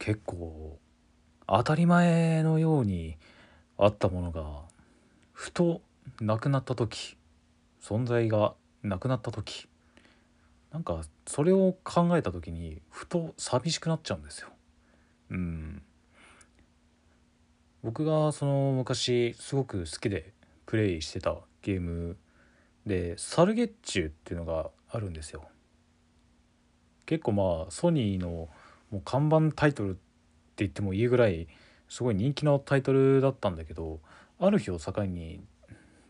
結構当たり前のようにあったものがふとなくなった時存在がなくなった時なんかそれを考えた時にふと寂しくなっちゃうんですよ。うん僕がその昔すごく好きでプレイしてたゲームでサルゲッチュっていうのがあるんですよ。結構まあソニーのもう看板タイトルって言ってもいいぐらいすごい人気のタイトルだったんだけどある日を境に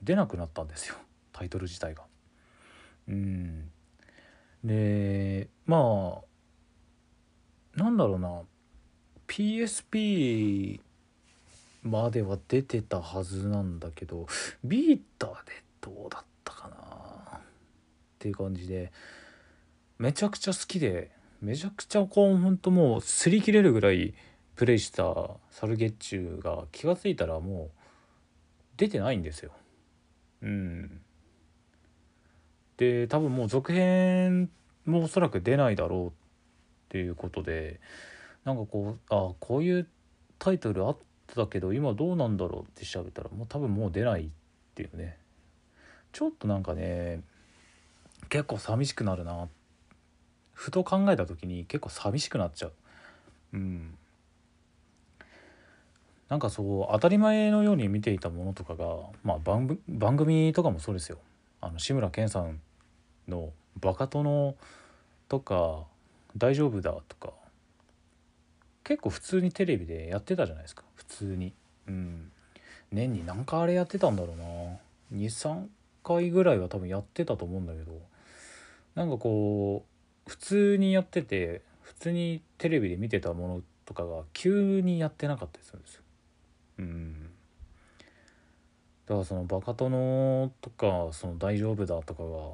出なくなったんですよ。タイトル自体が。うん。でまあなんだろうな。PSP までは出てたはずなんだけどビーターでどうだったかなっていう感じでめちゃくちゃ好きでめちゃくちゃこうほんともう擦り切れるぐらいプレイしたサルゲッチュが気が付いたらもう出てないんですよ。うん。で多分もう続編もおそらく出ないだろうっていうことでなんかこうあこういうタイトルあったけど今どうなんだろうって調べたらもう多分もう出ないっていうねちょっとなんかね結構寂しくなるなってふと考えた時に結構寂しくなっちゃう。うん。なんかそう当たり前のように見ていたものとかが、まあ、番番組とかもそうですよ。あの志村けんさんの「バカ殿」とか「大丈夫だ」とか結構普通にテレビでやってたじゃないですか。普通に。うん。年に何回あれやってたんだろうな。23回ぐらいは多分やってたと思うんだけど。なんかこう普通にやってて普通にテレビで見てたものとかが急にやってなかったりするんですよ。うん。だからそのバカ殿とかその大丈夫だとかが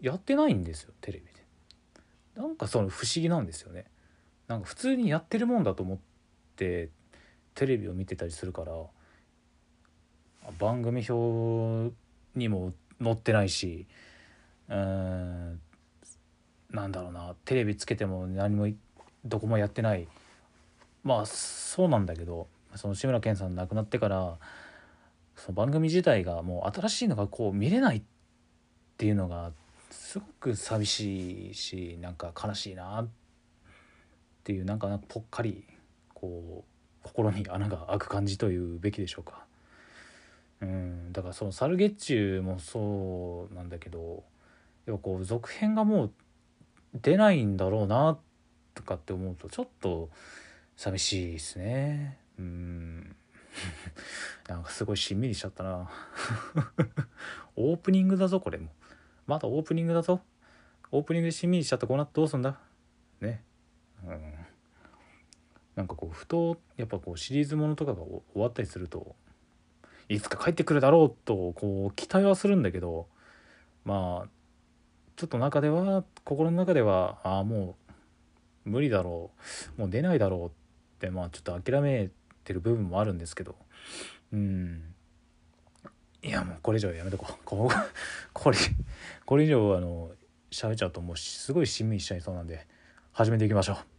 やってないんですよテレビで。なんかその不思議なんですよね。なんか普通にやってるもんだと思ってテレビを見てたりするから番組表にも載ってないしうんなんだろうなテレビつけても何もどこもやってないまあそうなんだけどその志村けんさん亡くなってからその番組自体がもう新しいのがこう見れないっていうのがすごく寂しいしなんか悲しいなっていうなんかぽっかりこう心に穴が開く感じというべきでしょうか。うんだからそのサルゲッチュもそうなんだけどやっぱこう続編がもう出ないんだろうなとかって思うとちょっと寂しいですね。うん。なんかすごいしんみりしちゃったな。オープニングだぞこれも。まだオープニングだぞ。オープニングでしんみりしちゃったこうなってどうすんだ？ね。うん。なんかこうふとやっぱこうシリーズものとかが終わったりするといつか帰ってくるだろうとこう期待はするんだけどまあちょっと中では心の中ではああもう無理だろうもう出ないだろうってまあちょっと諦めてる部分もあるんですけど。うん。いやもうこれ以上やめとこう。ここれこれ以上あの喋っちゃうともうすごいしんみりしちゃいそうなんで始めていきましょう。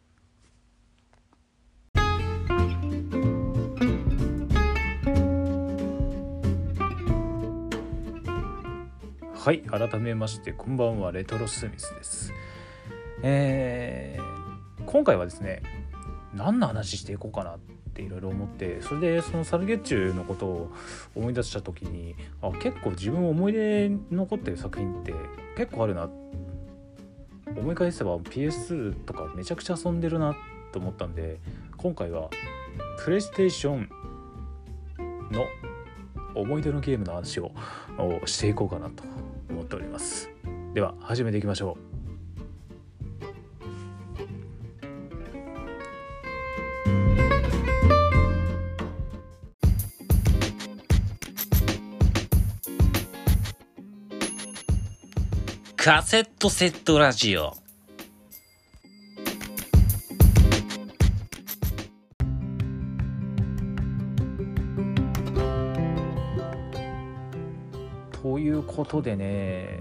はい改めましてこんばんはレトロスミスです。えー、今回はですね何の話していこうかなっていろいろ思ってそれでそのサルゲッチュのことを思い出した時にあ結構自分思い出に残ってる作品って結構あるな思い返せば PS2 とかめちゃくちゃ遊んでるなと思ったんで今回はプレイステーションの思い出のゲームの話をしていこうかなと思っております。では始めていきましょう。カセットセットラジオ。ことでね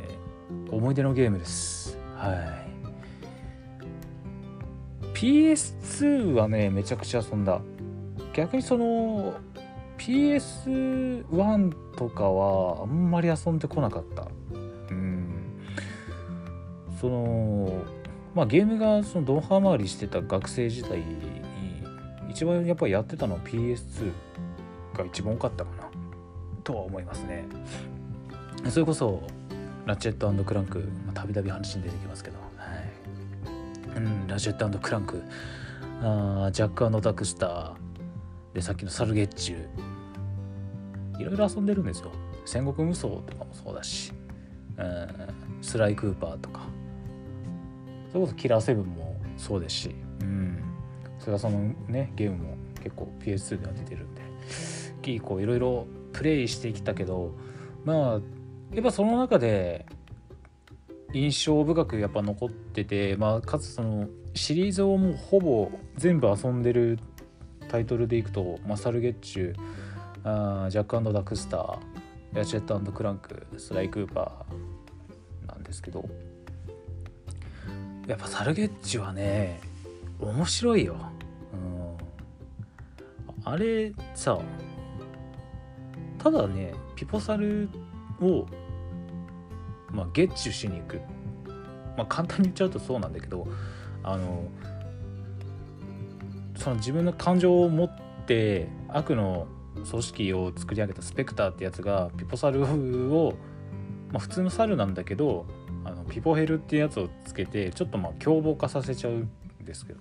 思い出のゲームです。はい。PS2 はねめちゃくちゃ遊んだ。逆にその PS1 とかはあんまり遊んでこなかった。うん。そのまあゲームがそのドンハマりしてた学生時代に一番やっぱりやってたのは PS2 が一番多かったかな。とは思いますね。それこそラチェットクランクたびたび話に出てきますけど、はい。うん、ラチェットクランク。あージャックダクスター。でさっきのサルゲッチュ。いろいろ遊んでるんですよ。戦国無双とかもそうだし、うん、スライクーパーとか。それこそキラーセブンもそうですし、うん、それがそのねゲームも結構 PS2 では出てるんで。結構いろいろプレイしてきたけどまあやっぱその中で印象深くやっぱ残ってて、まあ、かつそのシリーズをもうほぼ全部遊んでるタイトルでいくと、まあ、サルゲッチュあジャックダクスターヤチェットクランクスライクーパーなんですけどやっぱサルゲッチュはね面白いよ、うん、あれさただねピポサルを、まあ、ゲッチュしに行く、まあ、簡単に言っちゃうとそうなんだけどあのその自分の感情を持って悪の組織を作り上げたスペクターってやつがピポサルを、まあ、普通の猿なんだけどあのピポヘルっていうやつをつけてちょっとまあ凶暴化させちゃうんですけど。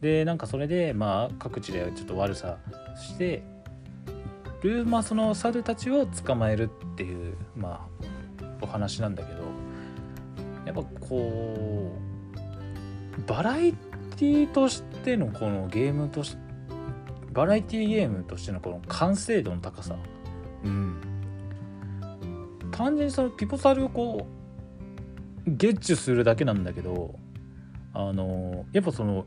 でなんかそれでまあ各地でちょっと悪さしてる、まあ、その猿たちを捕まえるっていうまあお話なんだけどやっぱこうバラエティとしてのこのゲームとしてバラエティゲームとしてのこの完成度の高さ。うん。単純にそのピポサルをこうゲッチュするだけなんだけどあのやっぱその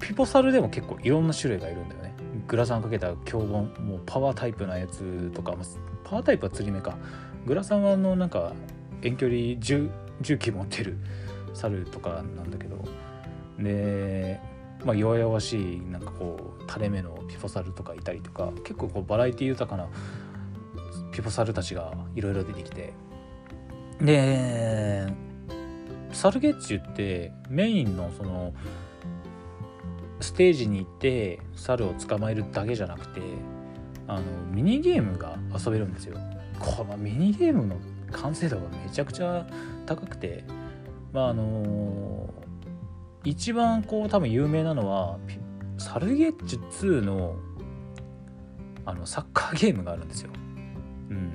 ピポサルでも結構いろんな種類がいるんだよね。グラサンかけた強豪もうパワータイプなやつとかパワータイプは釣り目かグラサンはあのなんか遠距離重機持ってる猿とかなんだけどでまあ、弱々しいなんかこう垂れ目のピポサルとかいたりとか結構こうバラエティ豊かなピポサルたちがいろいろ出てきてでサルゲッチュってメインのそのステージに行って猿を捕まえるだけじゃなくてあのミニゲームが遊べるんですよ。このミニゲームの完成度がめちゃくちゃ高くてまああの一番こう多分有名なのはサルゲッチュ2のあのサッカーゲームがあるんですよ。うん。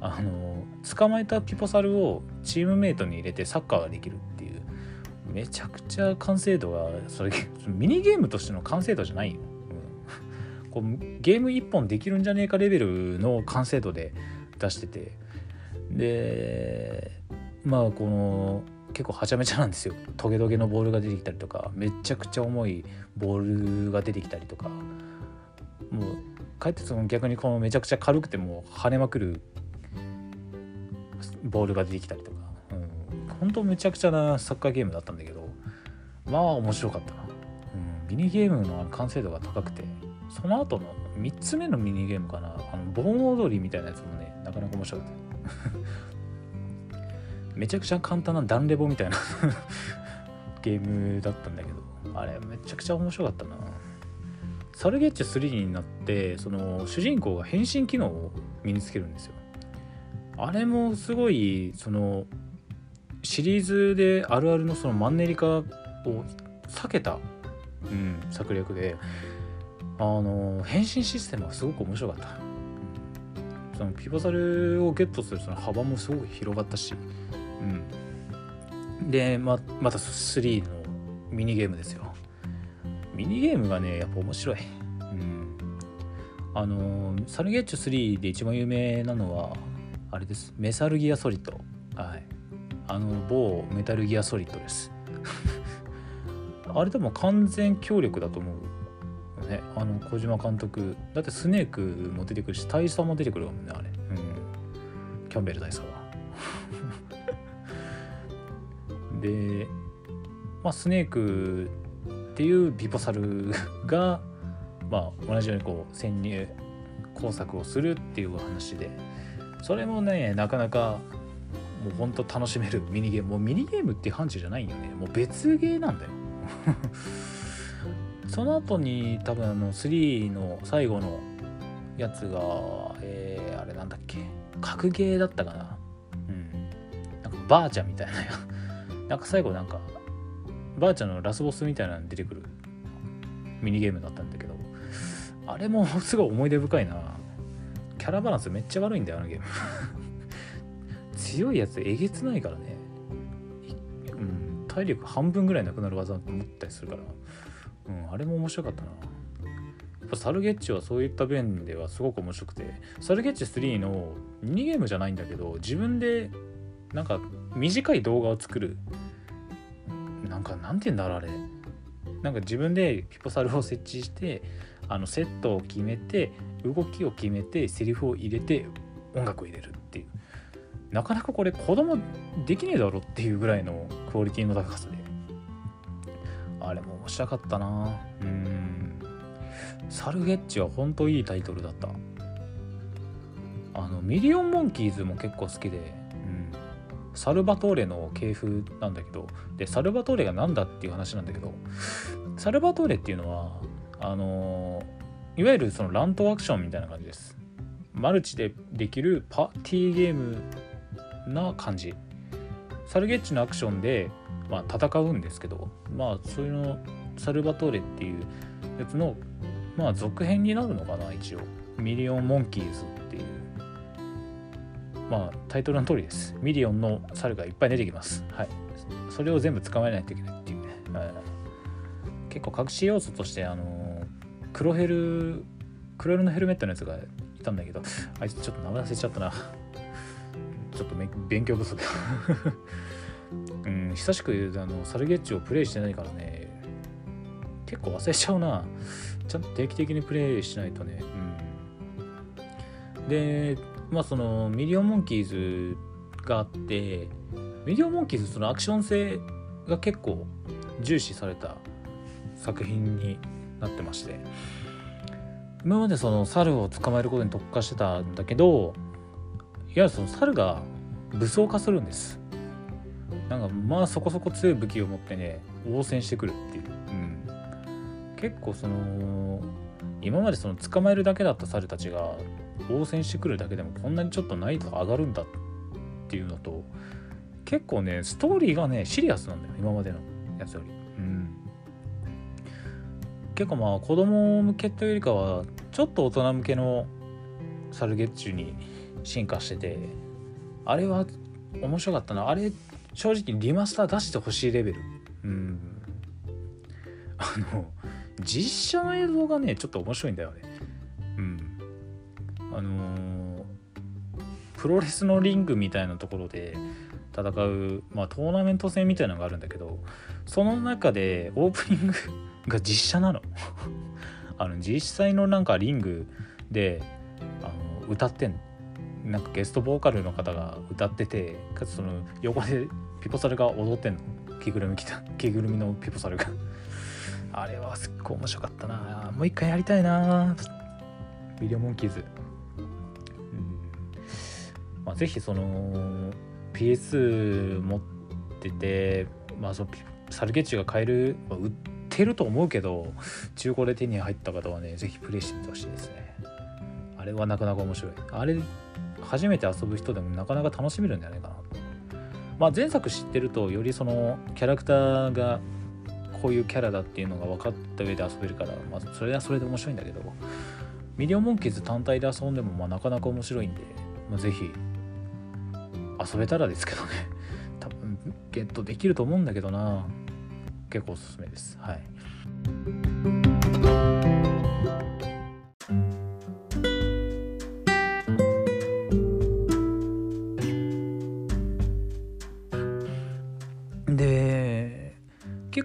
あの捕まえたピポサルをチームメイトに入れてサッカーができるっていうめちゃくちゃ完成度がそれミニゲームとしての完成度じゃないよ。こうゲーム1本できるんじゃねえかレベルの完成度で出してて。でまあこの結構はちゃめちゃなんですよ。トゲトゲのボールが出てきたりとかめちゃくちゃ重いボールが出てきたりとか。もうかえってその逆にこのめちゃくちゃ軽くても跳ねまくるボールが出てきたりとか、うん、本当めちゃくちゃなサッカーゲームだったんだけどまあ面白かったな、うん、ミニゲームの完成度が高くて。その後の3つ目のミニゲームかな。あの盆踊りみたいなやつもねなかなか面白かっためちゃくちゃ簡単なダンレボみたいな ゲームだったんだけど。あれめちゃくちゃ面白かったな。サルゲッチュ3になってその主人公が変身機能を身につけるんですよ。あれもすごいそのシリーズであるあるのそのマンネリ化を避けた、うん、策略であの変身システムはすごく面白かった。そのピボサルをゲットするその幅もすごく広がったし。うん、でままた3のミニゲームですよ。ミニゲームがねやっぱ面白い、うん、あのサルゲッチュ3で一番有名なのはあれです。メサルギアソリッド。はい。あの某メタルギアソリッドです。あれでも完全協力だと思う。ね。あの小島監督。だってスネークも出てくるし大佐も出てくるもんねあれ。うん。キャンベル大佐は。で、まあ、スネークっていうビポサルが、まあ、同じようにこう潜入工作をするっていう話で。それもねなかなかもうほんと楽しめるミニゲーム。もうミニゲームっていう範疇じゃないよね。もう別ゲーなんだよその後に多分あの3の最後のやつがえー、あれなんだっけ？格ゲーだったかな？うん。なんかバーチャみたいな なんか最後なんかバーチャのラスボスみたいなの出てくる。ミニゲームだったんだけど。あれも すごい思い出深いな。キャラバランスめっちゃ悪いんだよあのゲーム。強いやつえげつないからね、うん、体力半分ぐらいなくなる技って思ったりするから、うん、あれも面白かったな。やっぱサルゲッチはそういった面ではすごく面白くて。サルゲッチ3のミニゲームじゃないんだけど自分でなんか短い動画を作る。なんかなんて言うんだろうあれ。なんか自分でピポサルを設置してあのセットを決めて動きを決めてセリフを入れて音楽を入れるっていう。なかなかこれ子供できねえだろっていうぐらいのクオリティの高さで。あれも面白かったな。うん。サルゲッチュは本当いいタイトルだった。あのミリオンモンキーズも結構好きで、うん、サルバトーレの系譜なんだけどでサルバトーレが何だっていう話なんだけどサルバトーレっていうのはあのいわゆるその乱闘アクションみたいな感じです。マルチでできるパーティーゲームな感じ。サルゲッチュのアクションで、まあ、戦うんですけどまあそういうのサルバトーレっていうやつのまあ続編になるのかな一応。ミリオンモンキーズっていう。まあタイトルの通りです。ミリオンの猿がいっぱい出てきます。はい。それを全部捕まえないといけないっていうね、はい。結構隠し要素としてあの黒ヘル黒色のヘルメットのやつがいたんだけどあいつちょっと名前忘れちゃったな。ちょっと勉強不足。久しくあのサルゲッチュをプレイしてないからね。結構忘れちゃうな。ちゃんと定期的にプレイしないとね。うん。でまあそのミリオンモンキーズがあってミリオンモンキーズそのアクション性が結構重視された作品になってまして。今までその猿を捕まえることに特化してたんだけどいわゆるその猿が武装化するんです。なんかまあそこそこ強い武器を持ってね応戦してくるっていう、うん、結構その今までその捕まえるだけだった猿たちが応戦してくるだけでもこんなにちょっと難易度が上がるんだっていうのと結構ねストーリーがねシリアスなんだよ今までのやつより。うん。結構まあ子供向けというよりかはちょっと大人向けのサルゲッチュに進化しててあれは面白かったな。あれ正直リマスター出してほしいレベル。うん。あの実写の映像がねちょっと面白いんだよね。うん。あのプロレスのリングみたいなところで戦う、まあ、トーナメント戦みたいなのがあるんだけどその中でオープニングが実写なの。あの実際のなんかリングであの歌ってんのなんかゲストボーカルの方が歌っててかつその横でピポサルが踊ってんの？着ぐるみ着た 着ぐるみのピポサルが。あれはすっごい面白かったな。もう一回やりたいな。ビデオモンキーズ、うん。まあ、ぜひその PS 持っててまあそのピサルゲッチュが買える、まあ売ってると思うけど中古で手に入った方はねぜひプレイしてみてほしいですね。あれはなかなか面白い。あれ初めて遊ぶ人でもなかなか楽しめるんじゃないかな。とまあ前作知ってるとよりそのキャラクターがこういうキャラだっていうのが分かった上で遊べるから、まあ、それはそれで面白いんだけどミリオンモンキーズ単体で遊んでもまあなかなか面白いんで、まあ、ぜひ遊べたらですけどね。多分ゲットできると思うんだけどな。結構おすすめです。はい。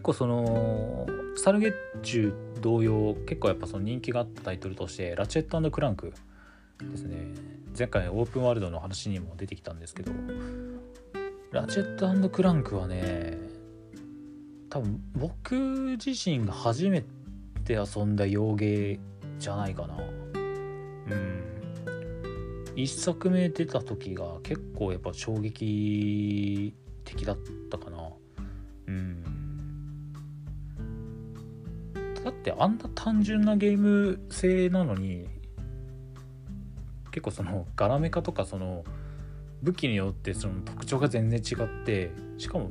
結構そのサルゲッチュ同様結構やっぱその人気があったタイトルとしてラチェットクランクですね。前回オープンワールドの話にも出てきたんですけどラチェットクランクはね多分僕自身が初めて遊んだ洋芸じゃないかな。うん。一作目出た時が結構やっぱ衝撃的だったかな。ってあんな単純なゲーム性なのに結構そのガラメカとかその武器によってその特徴が全然違ってしかも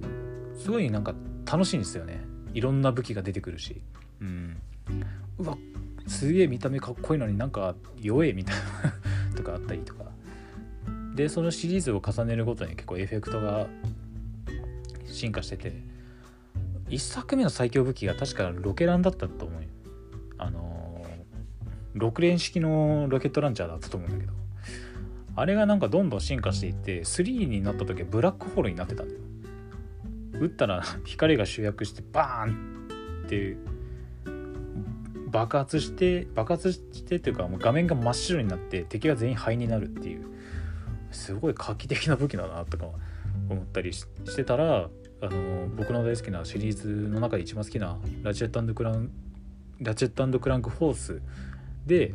すごいなんか楽しいんですよね。いろんな武器が出てくるし。うん。うわすげえ見た目かっこいいのになんか弱えみたいな とかあったりとか。でそのシリーズを重ねるごとに結構エフェクトが進化してて1作目の最強武器が確かロケランだったと思うよ。あのー、6連式のロケットランチャーだったと思うんだけど。あれがなんかどんどん進化していって3になった時はブラックホールになってたんだよ。撃ったら 光が集約してバーンって爆発して爆発してっていうかもう画面が真っ白になって敵が全員灰になるっていう。すごい画期的な武器だなとか思ったりしてたらあの僕の大好きなシリーズの中で一番好きなラチェットクランラチェットクランクフォースで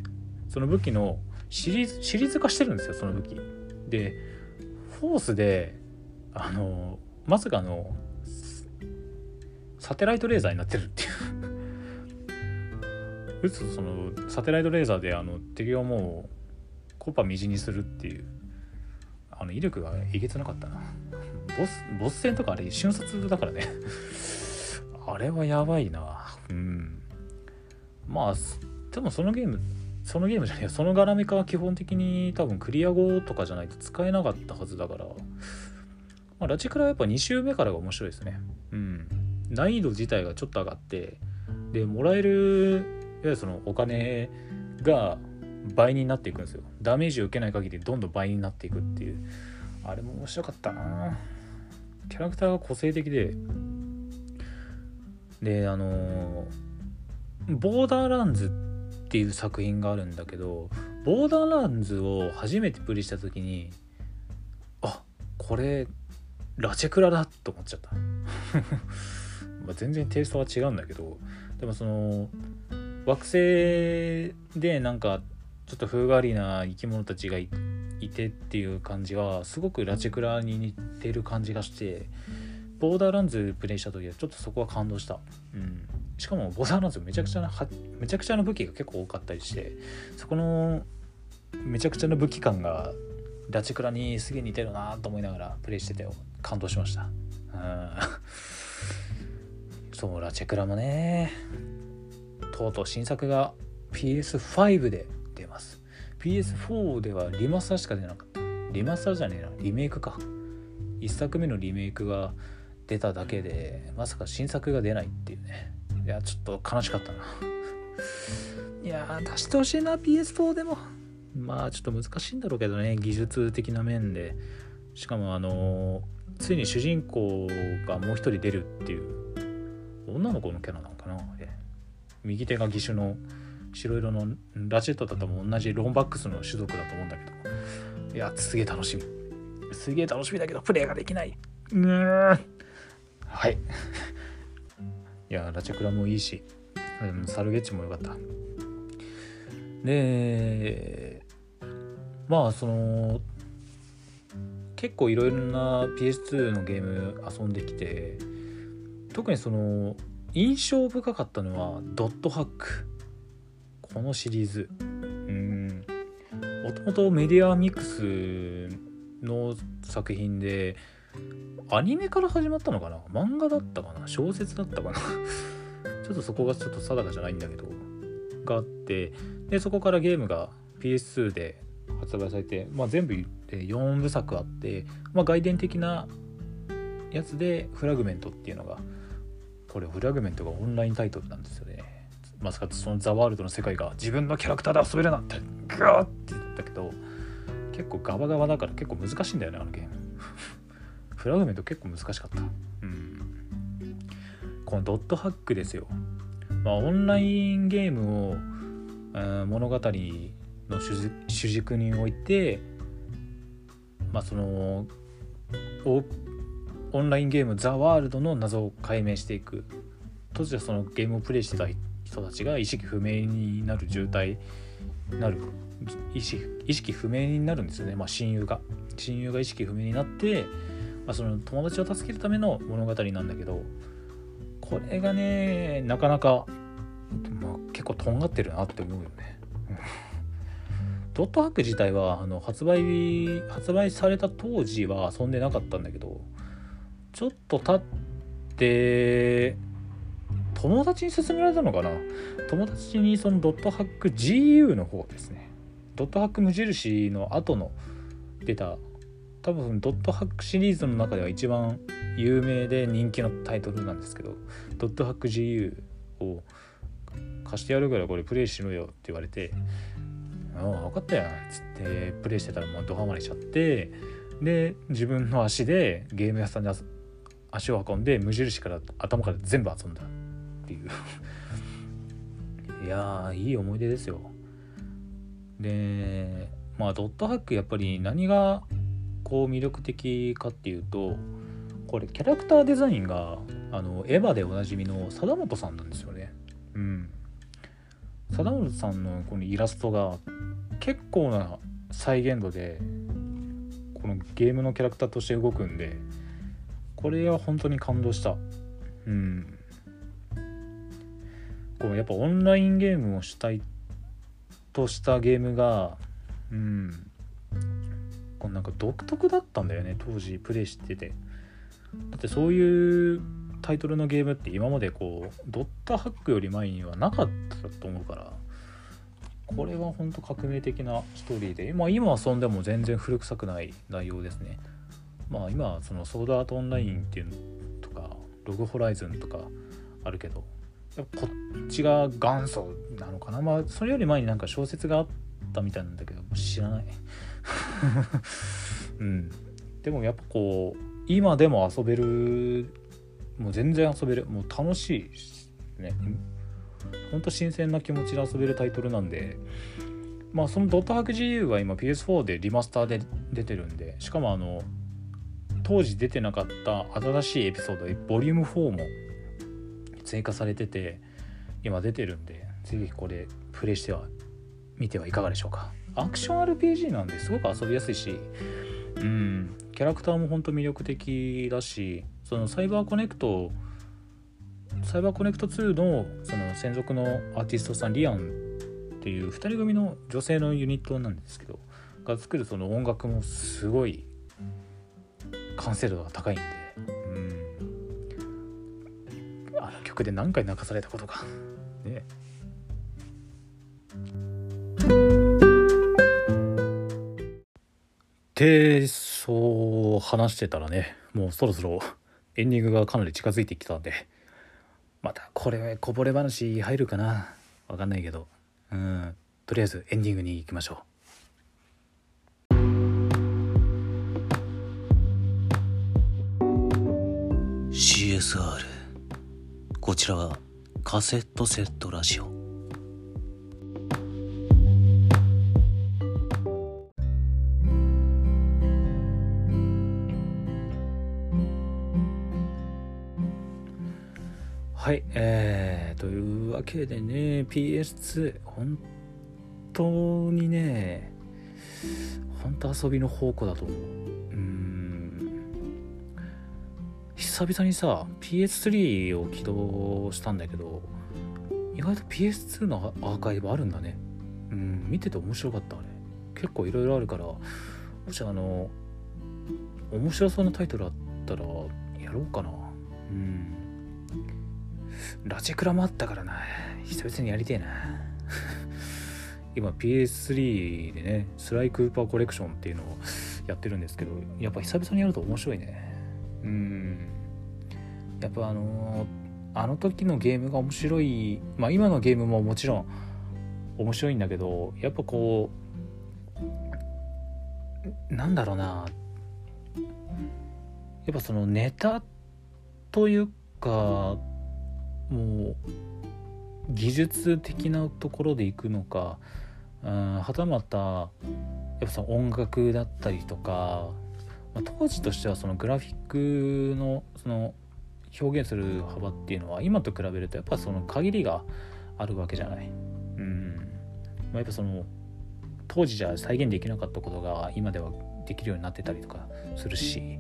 その武器のシリーズシリーズ化してるんですよその武器。でフォースであのまさかのサテライトレーザーになってるっていう撃つとそのサテライトレーザーであの敵をもうコパみじにするっていうあの威力がえげつなかったな。ボスボス戦とかあれ瞬殺だからね。あれはやばいな。うん。まあでもそのゲームそのゲームじゃねえそのガラメカは基本的に多分クリア後とかじゃないと使えなかったはずだから、まあ、ラチクラはやっぱ2周目からが面白いですね。うん。難易度自体がちょっと上がってでもらえるいわゆるそのお金が倍になっていくんですよ。ダメージを受けない限りどんどん倍になっていくっていう。あれも面白かったな。キャラクターが個性的でであのボーダーランズっていう作品があるんだけどボーダーランズを初めてプレイした時にあこれラチェクラだと思っちゃった。ま全然テイストは違うんだけどでもその惑星でなんかちょっと風変わりな生き物たちがいていてっていう感じはすごくラチェクラに似てる感じがしてボーダーランズプレイした時はちょっとそこは感動した、うん、しかもボーダーランズめちゃくちゃなめちゃくちゃな武器が結構多かったりしてそこのめちゃくちゃな武器感がラチェクラにすげえ似てるなと思いながらプレイしてて感動しました、うん。そうラチェクラもねとうとう新作が PS5 で出ます。PS4 ではリマスターしか出なかった。リマスターじゃねえな。リメイクか。1作目のリメイクが出ただけでまさか新作が出ないっていうね。いやちょっと悲しかったな。いや出してほしいな PS4 でも。まあちょっと難しいんだろうけどね技術的な面で。しかもあのついに主人公がもう一人出るっていう。女の子のキャラなのかな右手が義手の白色のラチェットだとも同じロンバックスの種族だと思うんだけど。いやすげえ楽しみ。すげえ楽しみだけどプレイができない。うーはい。いやラチェクラもいいし。サルゲッチもよかった。でまあその結構いろいろな PS2 のゲーム遊んできて特にその印象深かったのはドットハック。このシリーズ。うん。もともとメディアミックスの作品でアニメから始まったのかな？漫画だったかな？小説だったかな？ちょっとそこがちょっと定かじゃないんだけど。があってでそこからゲームが PS2 で発売されて、まあ、全部で4部作あって、まあ、外伝的なやつでフラグメントっていうのがこれフラグメントがオンラインタイトルなんですよね。まさかそのザワールドの世界が自分のキャラクターで遊べるなんて。ガーって言ったけど結構ガバガバだから結構難しいんだよねあのゲーム。フラグメント結構難しかった。うん。このドットハックですよ。まあオンラインゲームを、えー、物語の主軸においてまあそのオンラインゲーム「ザ・ワールドの謎を解明していく。当時はそのゲームをプレイしてた人たちが意識不明になる渋滞なる。意識意識不明になるんですよね、まあ、親友が。親友が意識不明になって、まあ、その友達を助けるための物語なんだけどこれがねなかなか、まあ、結構とんがってるなって思うよね。ドットハック自体はあの発売日発売された当時は遊んでなかったんだけどちょっと経って友達に勧められたのかな？友達にそのドットハック GU の方ですね。ドットハック無印の後の出た多分ドットハックシリーズの中では一番有名で人気のタイトルなんですけどドットハック GU を貸してやるからこれプレイしろよって言われてああ分かったよっつってプレイしてたらもうドハマりしちゃってで自分の足でゲーム屋さんに足を運んで無印から頭から全部遊んだ。ていう。いやーいい思い出ですよ。でまあドットハックやっぱり何がこう魅力的かっていうとこれキャラクターデザインがあのエヴァでおなじみの貞本さんなんですよね。うん。貞本さんのこのイラストが結構な再現度でこのゲームのキャラクターとして動くんでこれは本当に感動した。うん。こうやっぱオンラインゲームをしたいとしたゲームがうん。こうなんか独特だったんだよね当時プレイしてて。だってそういうタイトルのゲームって今までこうドットハックより前にはなかったと思うからこれは本当革命的なストーリーで、まあ、今遊んでも全然古臭くない内容ですね。まあ今そのソードアートオンラインっていうのとかログホライズンとかあるけど。こっちが元祖なのかな？まあそれより前になんか小説があったみたいなんだけど知らない。うん。でもやっぱこう今でも遊べる。もう全然遊べる。もう楽しいしね。ほんと新鮮な気持ちで遊べるタイトルなんで。まあそのドットハック GU は今 PS4 でリマスターで出てるんでしかもあの当時出てなかった新しいエピソードでボリューム4も追加されてて今出てるんでぜひこれプレイしては見てはいかがでしょうか。アクション RPG なんですごく遊びやすいしうんキャラクターも本当魅力的だしそのサイバーコネクトサイバーコネクト2のその専属のアーティストさんリアンっていう2人組の女性のユニットなんですけどが作るその音楽もすごい完成度が高いんでで何回泣かされたことか。ね。でそう話してたらねもうそろそろエンディングがかなり近づいてきたんでまたこれこぼれ話入るかな。わかんないけど。うん。とりあえずエンディングに行きましょう。CSR こちらはカセットセットラジオ。はいえー、というわけでね PS2 本当にね本当遊びの宝庫だと思う。久々にさ PS3 を起動したんだけど意外と PS2 のアーカイブあるんだね。うん見てて面白かったあれ。結構いろいろあるからもしあの面白そうなタイトルあったらやろうかな。うん。ラジクラもあったからな。久々にやりてえな。今 PS3 でねスライクーパーコレクションっていうのをやってるんですけどやっぱ久々にやると面白いね。うん。やっぱあのー、あの時のゲームが面白いまあ今のゲームももちろん面白いんだけどやっぱこうなんだろうな。やっぱそのネタというかもう技術的なところでいくのか、うん、はたまたやっぱその音楽だったりとかまあ、当時としてはそのグラフィックのその表現する幅っていうのは今と比べるとやっぱその限りがあるわけじゃない。うん。まあ、やっぱその当時じゃ再現できなかったことが今ではできるようになってたりとかするし。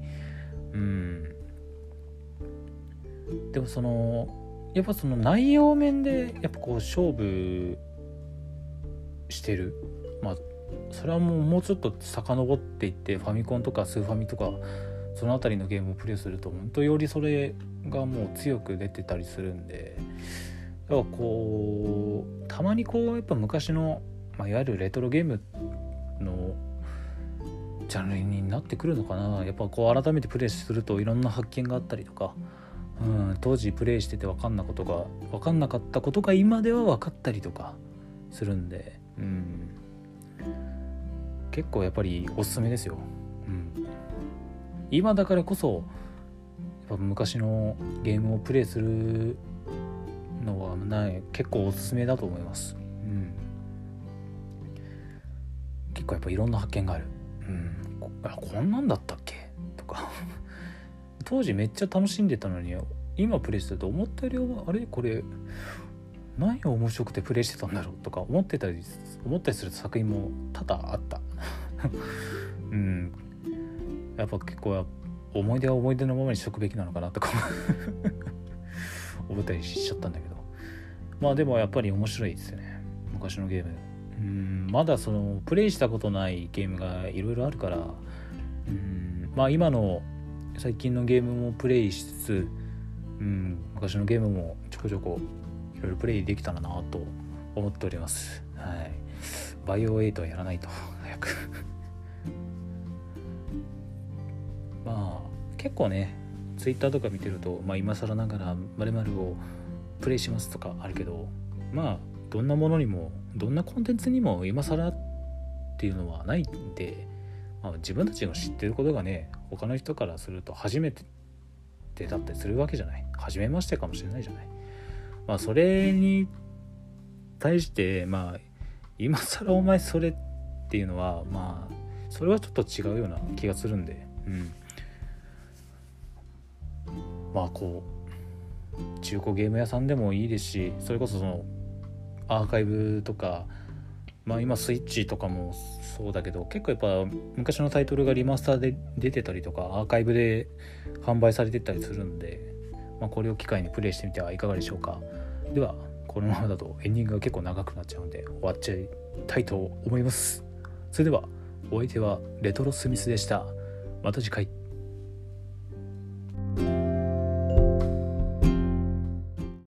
うん。でもそのやっぱその内容面でやっぱこう勝負してる。まあそれはもうもうちょっと遡っていってファミコンとかスーファミとかその辺りのゲームをプレイすると本当よりそれがもう強く出てたりするんでやっぱこうたまにこうやっぱ昔の、まあ、いわゆるレトロゲームのジャンルになってくるのかな。やっぱこう改めてプレイするといろんな発見があったりとか、うん、当時プレイしてて分かんなことが分かんなかったことが今では分かったりとか。するんで、うん、結構やっぱりおすすめですよ。うん、今だからこそやっぱ昔のゲームをプレイするのはない結構おすすめだと思います。うん、結構やっぱいろんな発見がある。うん。ここんなんだったっけ？とか。当時めっちゃ楽しんでたのに今プレイしてると思ったよりはあれ？これ何が面白くてプレイしてたんだろう？とか思ってたり思ったりする作品も多々あった。うん。やっぱ結構思い出は思い出のままにしとくべきなのかなとか 思ったりしちゃったんだけど。まあでもやっぱり面白いですよね。昔のゲーム。うんまだそのプレイしたことないゲームがいろいろあるから。うんまあ今の最近のゲームもプレイしつつうん昔のゲームもちょこちょこいろいろプレイできたらなと思っております。はい。バイオ8はやらないと。早く。まあ結構ねツイッターとか見てると、まあ、今更ながら〇〇をプレイしますとかあるけどまあどんなものにもどんなコンテンツにも今更っていうのはないんで、まあ、自分たちが知ってることがね他の人からすると初めてだったりするわけじゃない。初めましてかもしれないじゃない。まあそれに対してまあ今更お前それっていうのはまあそれはちょっと違うような気がするんでうん。まあこう中古ゲーム屋さんでもいいですしそれこそそのアーカイブとかまあ今スイッチとかもそうだけど結構やっぱ昔のタイトルがリマスターで出てたりとかアーカイブで販売されてたりするんで、まあ、これを機会にプレイしてみてはいかがでしょうか。ではこのままだとエンディングが結構長くなっちゃうので終わっちゃいたいと思います。それではお相手はレトロスミスでした。また次回。